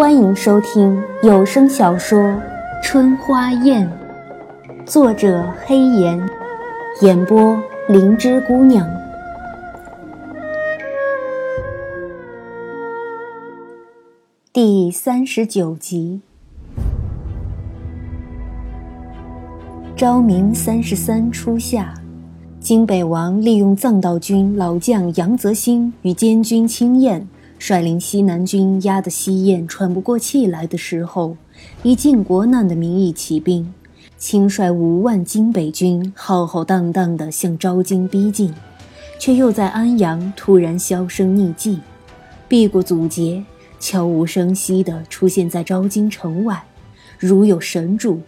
欢迎收听有声小说《春花宴》，作者黑岩，演播灵芝姑娘。第三十九集，昭明三十三初夏，金北王利用藏道军老将杨泽兴与监军青燕。率领西南军压得西燕喘不过气来的时候，以靖国难的名义起兵，亲率五万金北军浩浩荡荡地向昭京逼近，却又在安阳突然销声匿迹，避过阻截，悄无声息地出现在昭京城外，如有神助。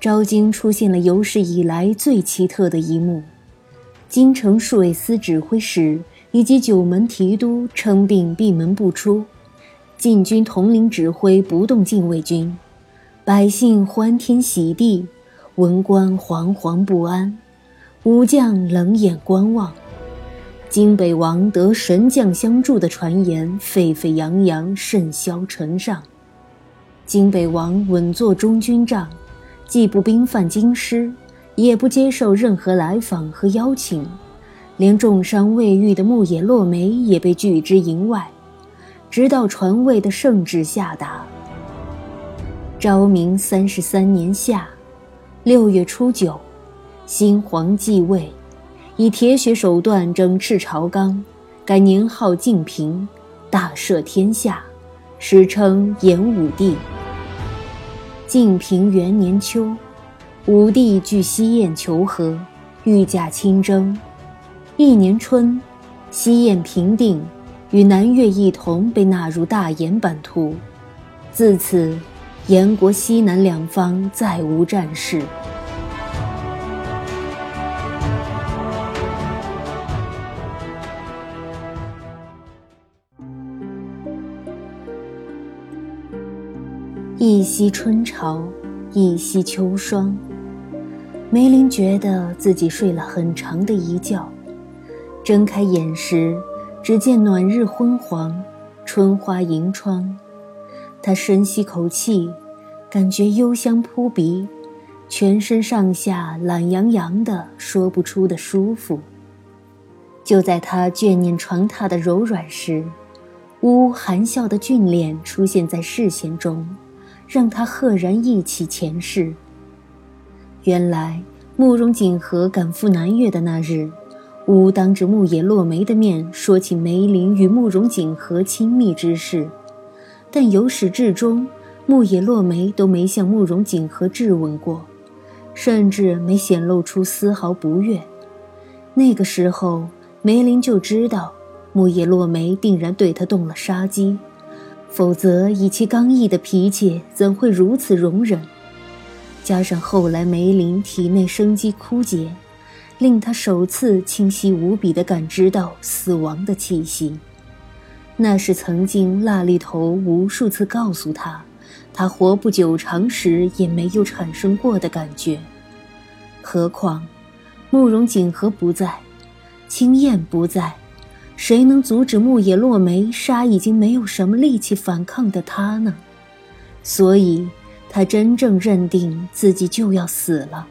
昭京出现了有史以来最奇特的一幕：京城戍卫司指挥使。以及九门提督称病闭门不出，禁军统领指挥不动禁卫军，百姓欢天喜地，文官惶惶不安，武将冷眼观望。金北王得神将相助的传言沸沸扬扬，甚嚣尘上。金北王稳坐中军帐，既不兵犯京师，也不接受任何来访和邀请。连重伤未愈的牧野落梅也被拒之营外，直到传位的圣旨下达。昭明三十三年夏，六月初九，新皇继位，以铁血手段整治朝纲，改年号靖平，大赦天下，史称延武帝。靖平元年秋，武帝据西燕求和，御驾亲征。一年春，西燕平定，与南越一同被纳入大燕版图。自此，燕国西南两方再无战事。一夕春潮，一夕秋霜。梅林觉得自己睡了很长的一觉。睁开眼时，只见暖日昏黄，春花迎窗。他深吸口气，感觉幽香扑鼻，全身上下懒洋洋的，说不出的舒服。就在他眷念床榻的柔软时，乌含笑的俊脸出现在视线中，让他赫然忆起前世。原来慕容锦和赶赴南越的那日。吾当着牧野落梅的面说起梅林与慕容锦和亲密之事，但由始至终，牧野落梅都没向慕容锦和质问过，甚至没显露出丝毫不悦。那个时候，梅林就知道牧野落梅定然对他动了杀机，否则以其刚毅的脾气，怎会如此容忍？加上后来梅林体内生机枯竭。令他首次清晰无比地感知到死亡的气息，那是曾经蜡力头无数次告诉他，他活不久长时也没有产生过的感觉。何况，慕容锦和不在，青燕不在，谁能阻止牧野落梅杀已经没有什么力气反抗的他呢？所以，他真正认定自己就要死了。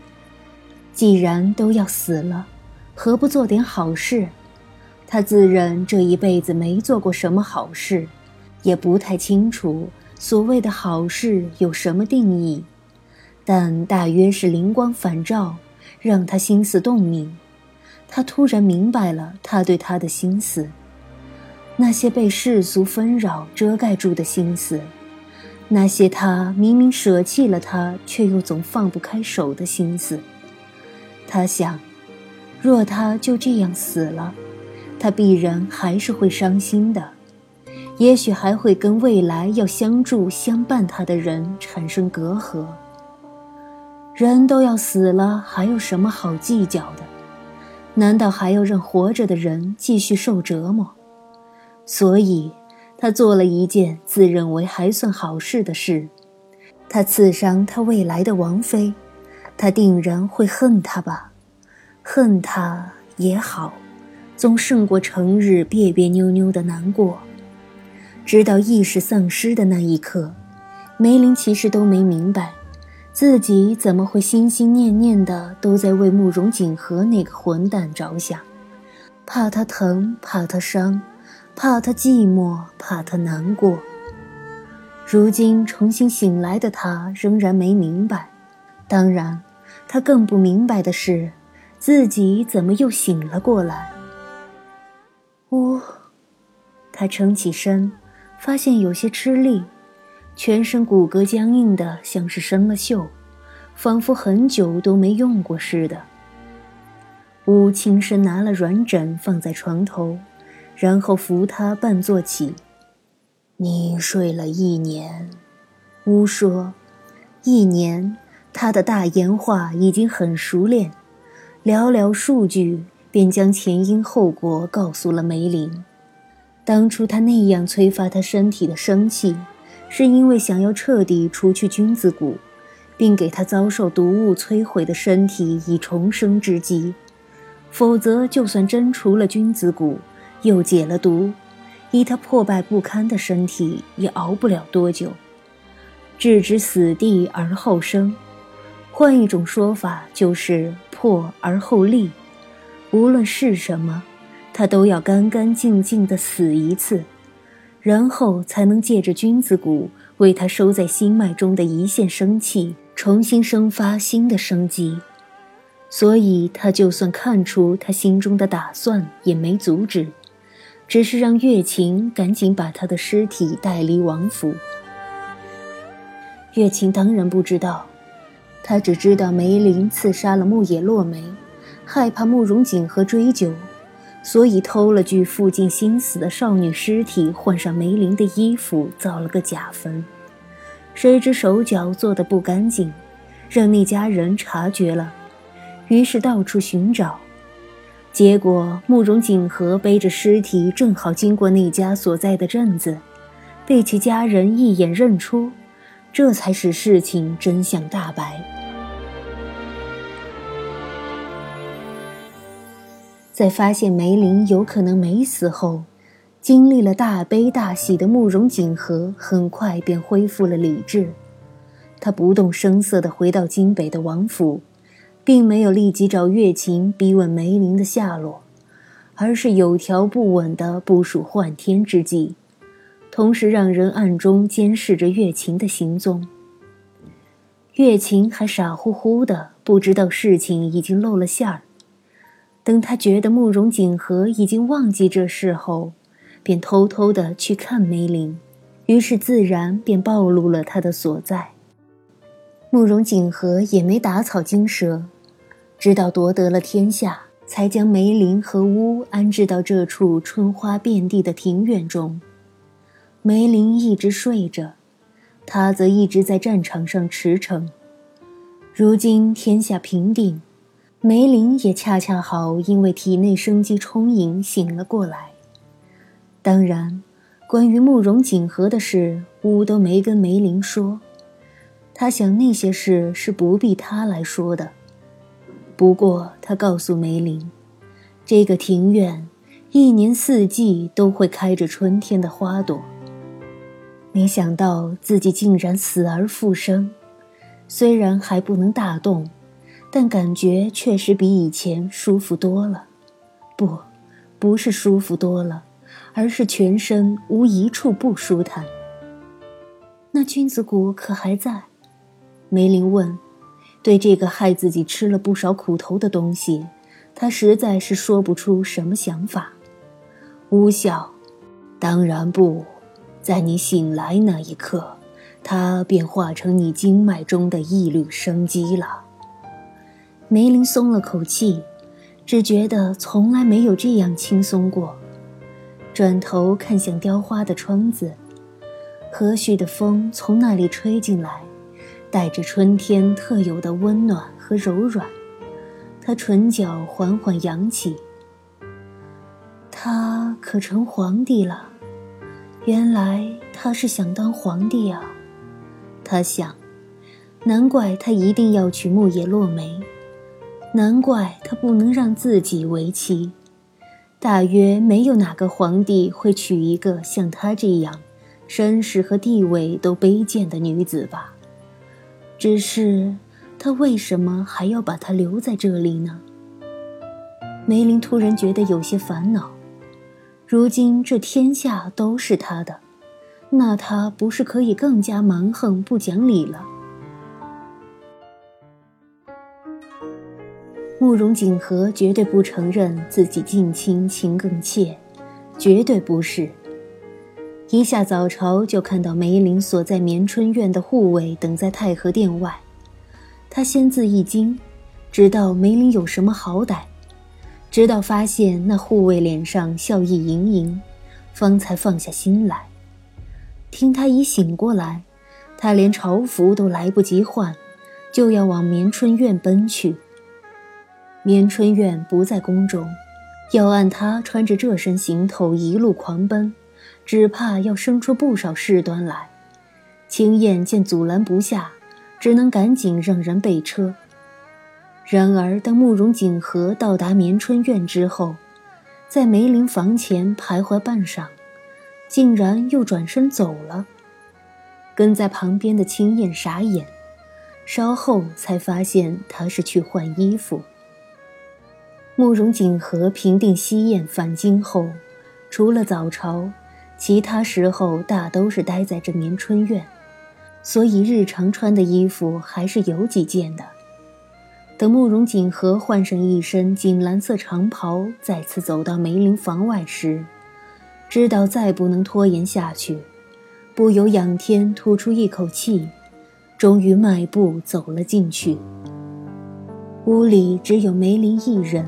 既然都要死了，何不做点好事？他自认这一辈子没做过什么好事，也不太清楚所谓的好事有什么定义，但大约是灵光返照，让他心思动明。他突然明白了他对他的心思，那些被世俗纷扰遮盖住的心思，那些他明明舍弃了他却又总放不开手的心思。他想，若他就这样死了，他必然还是会伤心的，也许还会跟未来要相助相伴他的人产生隔阂。人都要死了，还有什么好计较的？难道还要让活着的人继续受折磨？所以，他做了一件自认为还算好事的事，他刺伤他未来的王妃。他定然会恨他吧，恨他也好，总胜过成日别别扭扭的难过。直到意识丧失的那一刻，梅林其实都没明白，自己怎么会心心念念的都在为慕容锦和那个混蛋着想，怕他疼，怕他伤，怕他寂寞，怕他难过。如今重新醒来的他仍然没明白，当然，他更不明白的是，自己怎么又醒了过来。呜，他撑起身。发现有些吃力，全身骨骼僵硬的像是生了锈，仿佛很久都没用过似的。乌轻声拿了软枕放在床头，然后扶他半坐起。你睡了一年，乌说，一年。他的大言话已经很熟练，寥寥数句便将前因后果告诉了梅林。当初他那样催发他身体的生气，是因为想要彻底除去君子骨，并给他遭受毒物摧毁的身体以重生之机。否则，就算真除了君子骨，又解了毒，以他破败不堪的身体，也熬不了多久。置之死地而后生，换一种说法就是破而后立。无论是什么。他都要干干净净的死一次，然后才能借着君子骨为他收在心脉中的一线生气，重新生发新的生机。所以，他就算看出他心中的打算，也没阻止，只是让月琴赶紧把他的尸体带离王府。月琴当然不知道，他只知道梅林刺杀了木野落梅，害怕慕容景和追究。所以偷了具附近新死的少女尸体，换上梅林的衣服，造了个假坟。谁知手脚做的不干净，让那家人察觉了，于是到处寻找。结果慕容景和背着尸体正好经过那家所在的镇子，被其家人一眼认出，这才使事情真相大白。在发现梅林有可能没死后，经历了大悲大喜的慕容锦和很快便恢复了理智。他不动声色地回到京北的王府，并没有立即找月琴逼问梅林的下落，而是有条不紊地部署换天之计，同时让人暗中监视着月琴的行踪。月琴还傻乎乎的，不知道事情已经露了馅儿。等他觉得慕容锦和已经忘记这事后，便偷偷的去看梅林，于是自然便暴露了他的所在。慕容锦和也没打草惊蛇，直到夺得了天下，才将梅林和乌安置到这处春花遍地的庭院中。梅林一直睡着，他则一直在战场上驰骋。如今天下平定。梅林也恰恰好，因为体内生机充盈，醒了过来。当然，关于慕容锦和的事，乌都没跟梅林说。他想那些事是不必他来说的。不过，他告诉梅林，这个庭院一年四季都会开着春天的花朵。没想到自己竟然死而复生，虽然还不能大动。但感觉确实比以前舒服多了，不，不是舒服多了，而是全身无一处不舒坦。那君子骨可还在？梅林问。对这个害自己吃了不少苦头的东西，他实在是说不出什么想法。巫笑，当然不，在你醒来那一刻，它便化成你经脉中的一缕生机了。梅林松了口气，只觉得从来没有这样轻松过。转头看向雕花的窗子，和煦的风从那里吹进来，带着春天特有的温暖和柔软。他唇角缓缓扬起。他可成皇帝了？原来他是想当皇帝啊！他想，难怪他一定要娶木叶落梅。难怪他不能让自己为妻，大约没有哪个皇帝会娶一个像他这样身世和地位都卑贱的女子吧。只是，他为什么还要把她留在这里呢？梅林突然觉得有些烦恼。如今这天下都是他的，那他不是可以更加蛮横不讲理了？慕容锦和绝对不承认自己近亲情更怯，绝对不是。一下早朝就看到梅林所在绵春院的护卫等在太和殿外，他先自一惊，知道梅林有什么好歹，直到发现那护卫脸上笑意盈盈，方才放下心来。听他一醒过来，他连朝服都来不及换，就要往绵春院奔去。绵春院不在宫中，要按他穿着这身行头一路狂奔，只怕要生出不少事端来。青燕见阻拦不下，只能赶紧让人备车。然而，当慕容锦和到达绵春院之后，在梅林房前徘徊半晌，竟然又转身走了。跟在旁边的青燕傻眼，稍后才发现他是去换衣服。慕容锦和平定西宴返京后，除了早朝，其他时候大都是待在这绵春院，所以日常穿的衣服还是有几件的。等慕容锦和换上一身锦蓝色长袍，再次走到梅林房外时，知道再不能拖延下去，不由仰天吐出一口气，终于迈步走了进去。屋里只有梅林一人。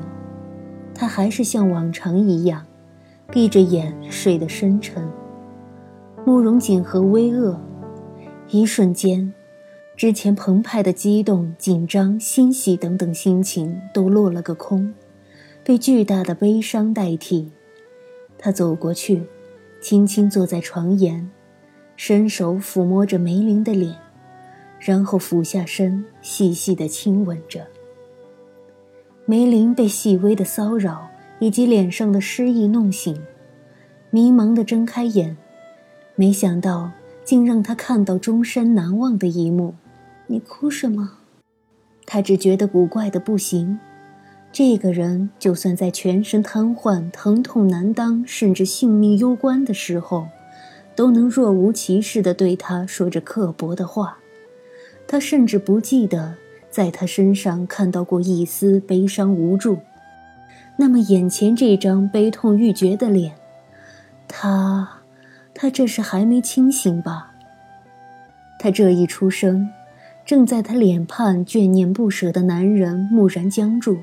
他还是像往常一样，闭着眼睡得深沉。慕容锦和微愕，一瞬间，之前澎湃的激动、紧张、欣喜等等心情都落了个空，被巨大的悲伤代替。他走过去，轻轻坐在床沿，伸手抚摸着梅林的脸，然后俯下身，细细地亲吻着。梅林被细微的骚扰以及脸上的失意弄醒，迷茫地睁开眼，没想到竟让他看到终身难忘的一幕。你哭什么？他只觉得古怪的不行。这个人就算在全身瘫痪、疼痛难当，甚至性命攸关的时候，都能若无其事地对他说着刻薄的话。他甚至不记得。在他身上看到过一丝悲伤无助，那么眼前这张悲痛欲绝的脸，他，他这是还没清醒吧？他这一出声，正在他脸畔眷念不舍的男人蓦然僵住，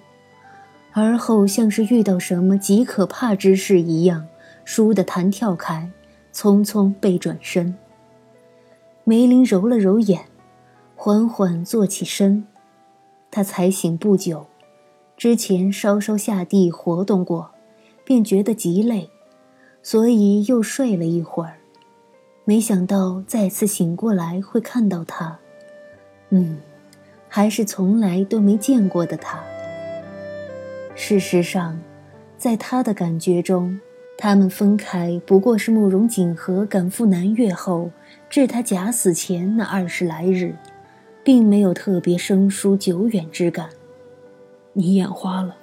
而后像是遇到什么极可怕之事一样，倏地弹跳开，匆匆背转身。梅林揉了揉眼，缓缓坐起身。他才醒不久，之前稍稍下地活动过，便觉得极累，所以又睡了一会儿。没想到再次醒过来会看到他，嗯，还是从来都没见过的他。事实上，在他的感觉中，他们分开不过是慕容锦和赶赴南越后，至他假死前那二十来日。并没有特别生疏久远之感。你眼花了，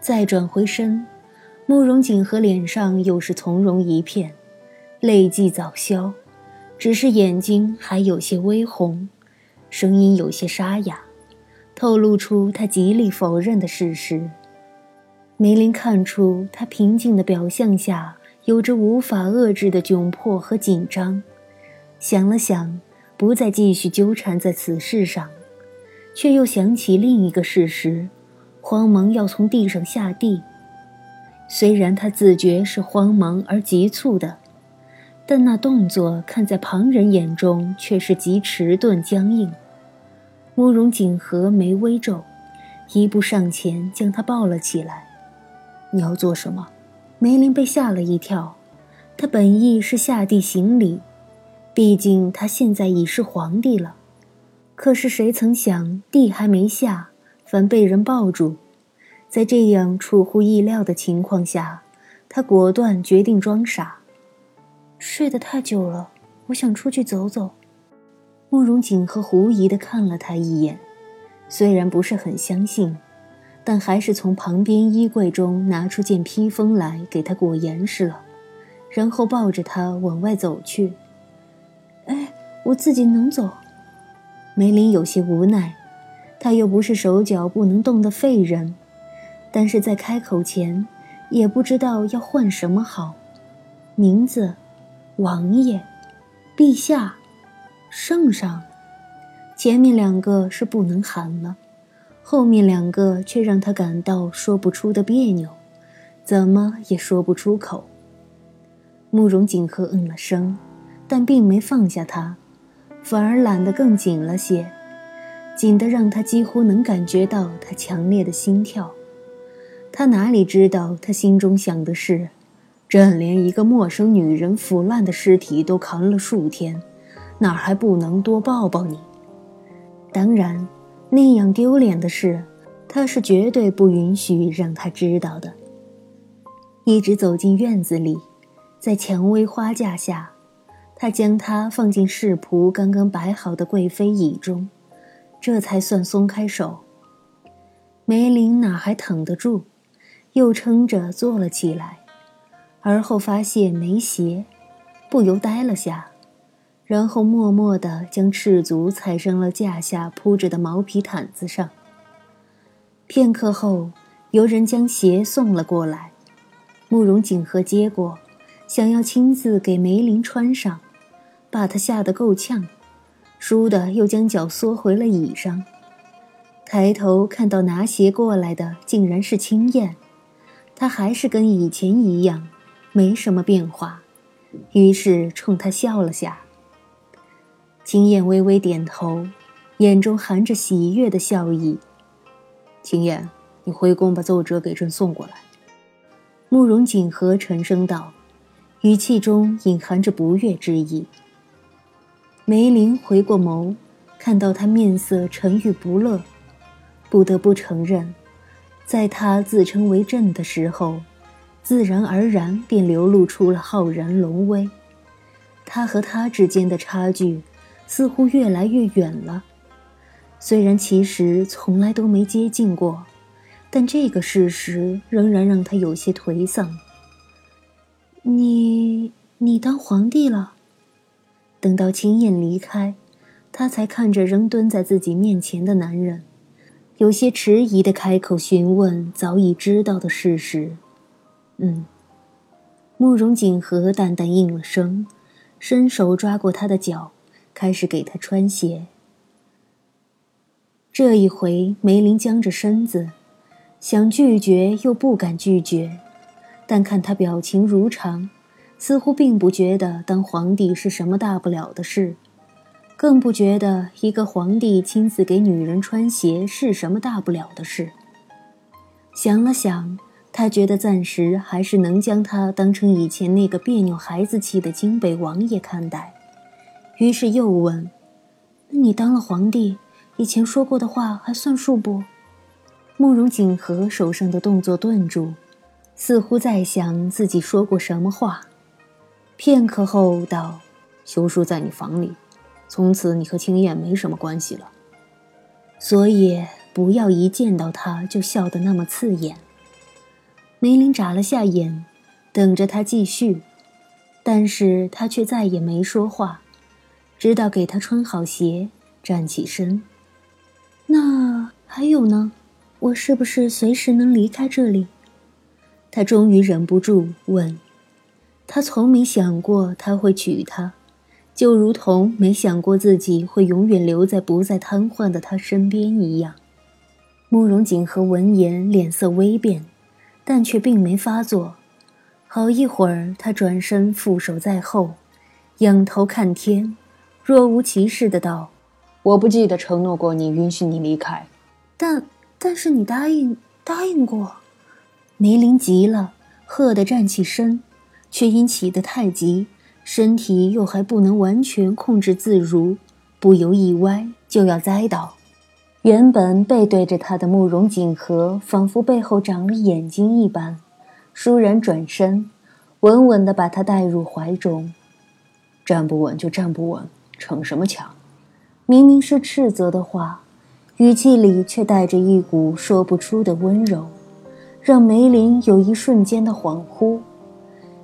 再转回身，慕容锦和脸上又是从容一片，泪迹早消，只是眼睛还有些微红，声音有些沙哑，透露出他极力否认的事实。梅林看出他平静的表象下有着无法遏制的窘迫和紧张，想了想。不再继续纠缠在此事上，却又想起另一个事实，慌忙要从地上下地。虽然他自觉是慌忙而急促的，但那动作看在旁人眼中却是极迟钝僵硬。慕容锦和眉微皱，一步上前将他抱了起来。你要做什么？梅林被吓了一跳，他本意是下地行礼。毕竟他现在已是皇帝了，可是谁曾想地还没下，反被人抱住。在这样出乎意料的情况下，他果断决定装傻。睡得太久了，我想出去走走。慕容锦和狐疑的看了他一眼，虽然不是很相信，但还是从旁边衣柜中拿出件披风来给他裹严实了，然后抱着他往外走去。哎，我自己能走。梅林有些无奈，他又不是手脚不能动的废人，但是在开口前，也不知道要换什么好。名字，王爷，陛下。圣上，前面两个是不能喊了，后面两个却让他感到说不出的别扭，怎么也说不出口。慕容锦和嗯了声，但并没放下他，反而揽得更紧了些，紧得让他几乎能感觉到他强烈的心跳。他哪里知道，他心中想的是，朕连一个陌生女人腐烂的尸体都扛了数天。哪还不能多抱抱你？当然，那样丢脸的事，他是绝对不允许让他知道的。一直走进院子里，在蔷薇花架下，他将它放进侍仆刚刚摆好的贵妃椅中，这才算松开手。梅林哪还疼得住，又撑着坐了起来，而后发现没鞋，不由呆了下。然后默默地将赤足踩上了架下铺着的毛皮毯子上。片刻后，有人将鞋送了过来，慕容景和接过，想要亲自给梅林穿上，把他吓得够呛，倏地又将脚缩回了椅上。抬头看到拿鞋过来的竟然是青燕，他还是跟以前一样，没什么变化，于是冲他笑了下。青燕微微点头，眼中含着喜悦的笑意。青燕，你回宫把奏折给朕送过来。慕容锦和沉声道，语气中隐含着不悦之意。梅林回过眸，看到他面色沉郁不乐，不得不承认，在他自称为朕的时候，自然而然便流露出了浩然龙威。他和他之间的差距。似乎越来越远了，虽然其实从来都没接近过，但这个事实仍然让他有些颓丧。你你当皇帝了？等到青燕离开，他才看着仍蹲在自己面前的男人，有些迟疑的开口询问早已知道的事实。嗯，慕容锦和淡淡应了声，伸手抓过他的脚。开始给他穿鞋。这一回，梅林僵着身子，想拒绝又不敢拒绝，但看他表情如常，似乎并不觉得当皇帝是什么大不了的事，更不觉得一个皇帝亲自给女人穿鞋是什么大不了的事。想了想，他觉得暂时还是能将他当成以前那个别扭孩子气的京北王爷看待。于是又问：“那你当了皇帝，以前说过的话还算数不？”慕容锦和手上的动作顿住，似乎在想自己说过什么话。片刻后道：“休书在你房里，从此你和青燕没什么关系了。所以不要一见到他就笑得那么刺眼。”梅林眨了下眼，等着他继续，但是他却再也没说话。直到给他穿好鞋，站起身。那还有呢？我是不是随时能离开这里？他终于忍不住问。他从没想过他会娶她，就如同没想过自己会永远留在不再瘫痪的他身边一样。慕容锦和闻言脸色微变，但却并没发作。好一会儿，他转身负手在后，仰头看天。若无其事的道：“我不记得承诺过你，允许你离开。但但是你答应答应过。”梅林急了，喝得站起身，却因起得太急，身体又还不能完全控制自如，不由一歪，就要栽倒。原本背对着他的慕容锦和，仿佛背后长了眼睛一般，倏然转身，稳稳地把他带入怀中。站不稳就站不稳，逞什么强？明明是斥责的话，语气里却带着一股说不出的温柔，让梅林有一瞬间的恍惚，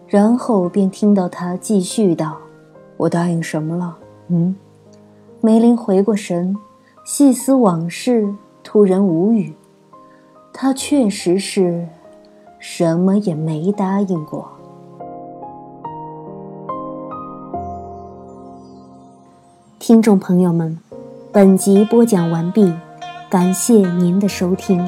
然后便听到他继续道：“我答应什么了？嗯？”梅林回过神，细思往事，突然无语。他确实是什么也没答应过。听众朋友们，本集播讲完毕，感谢您的收听。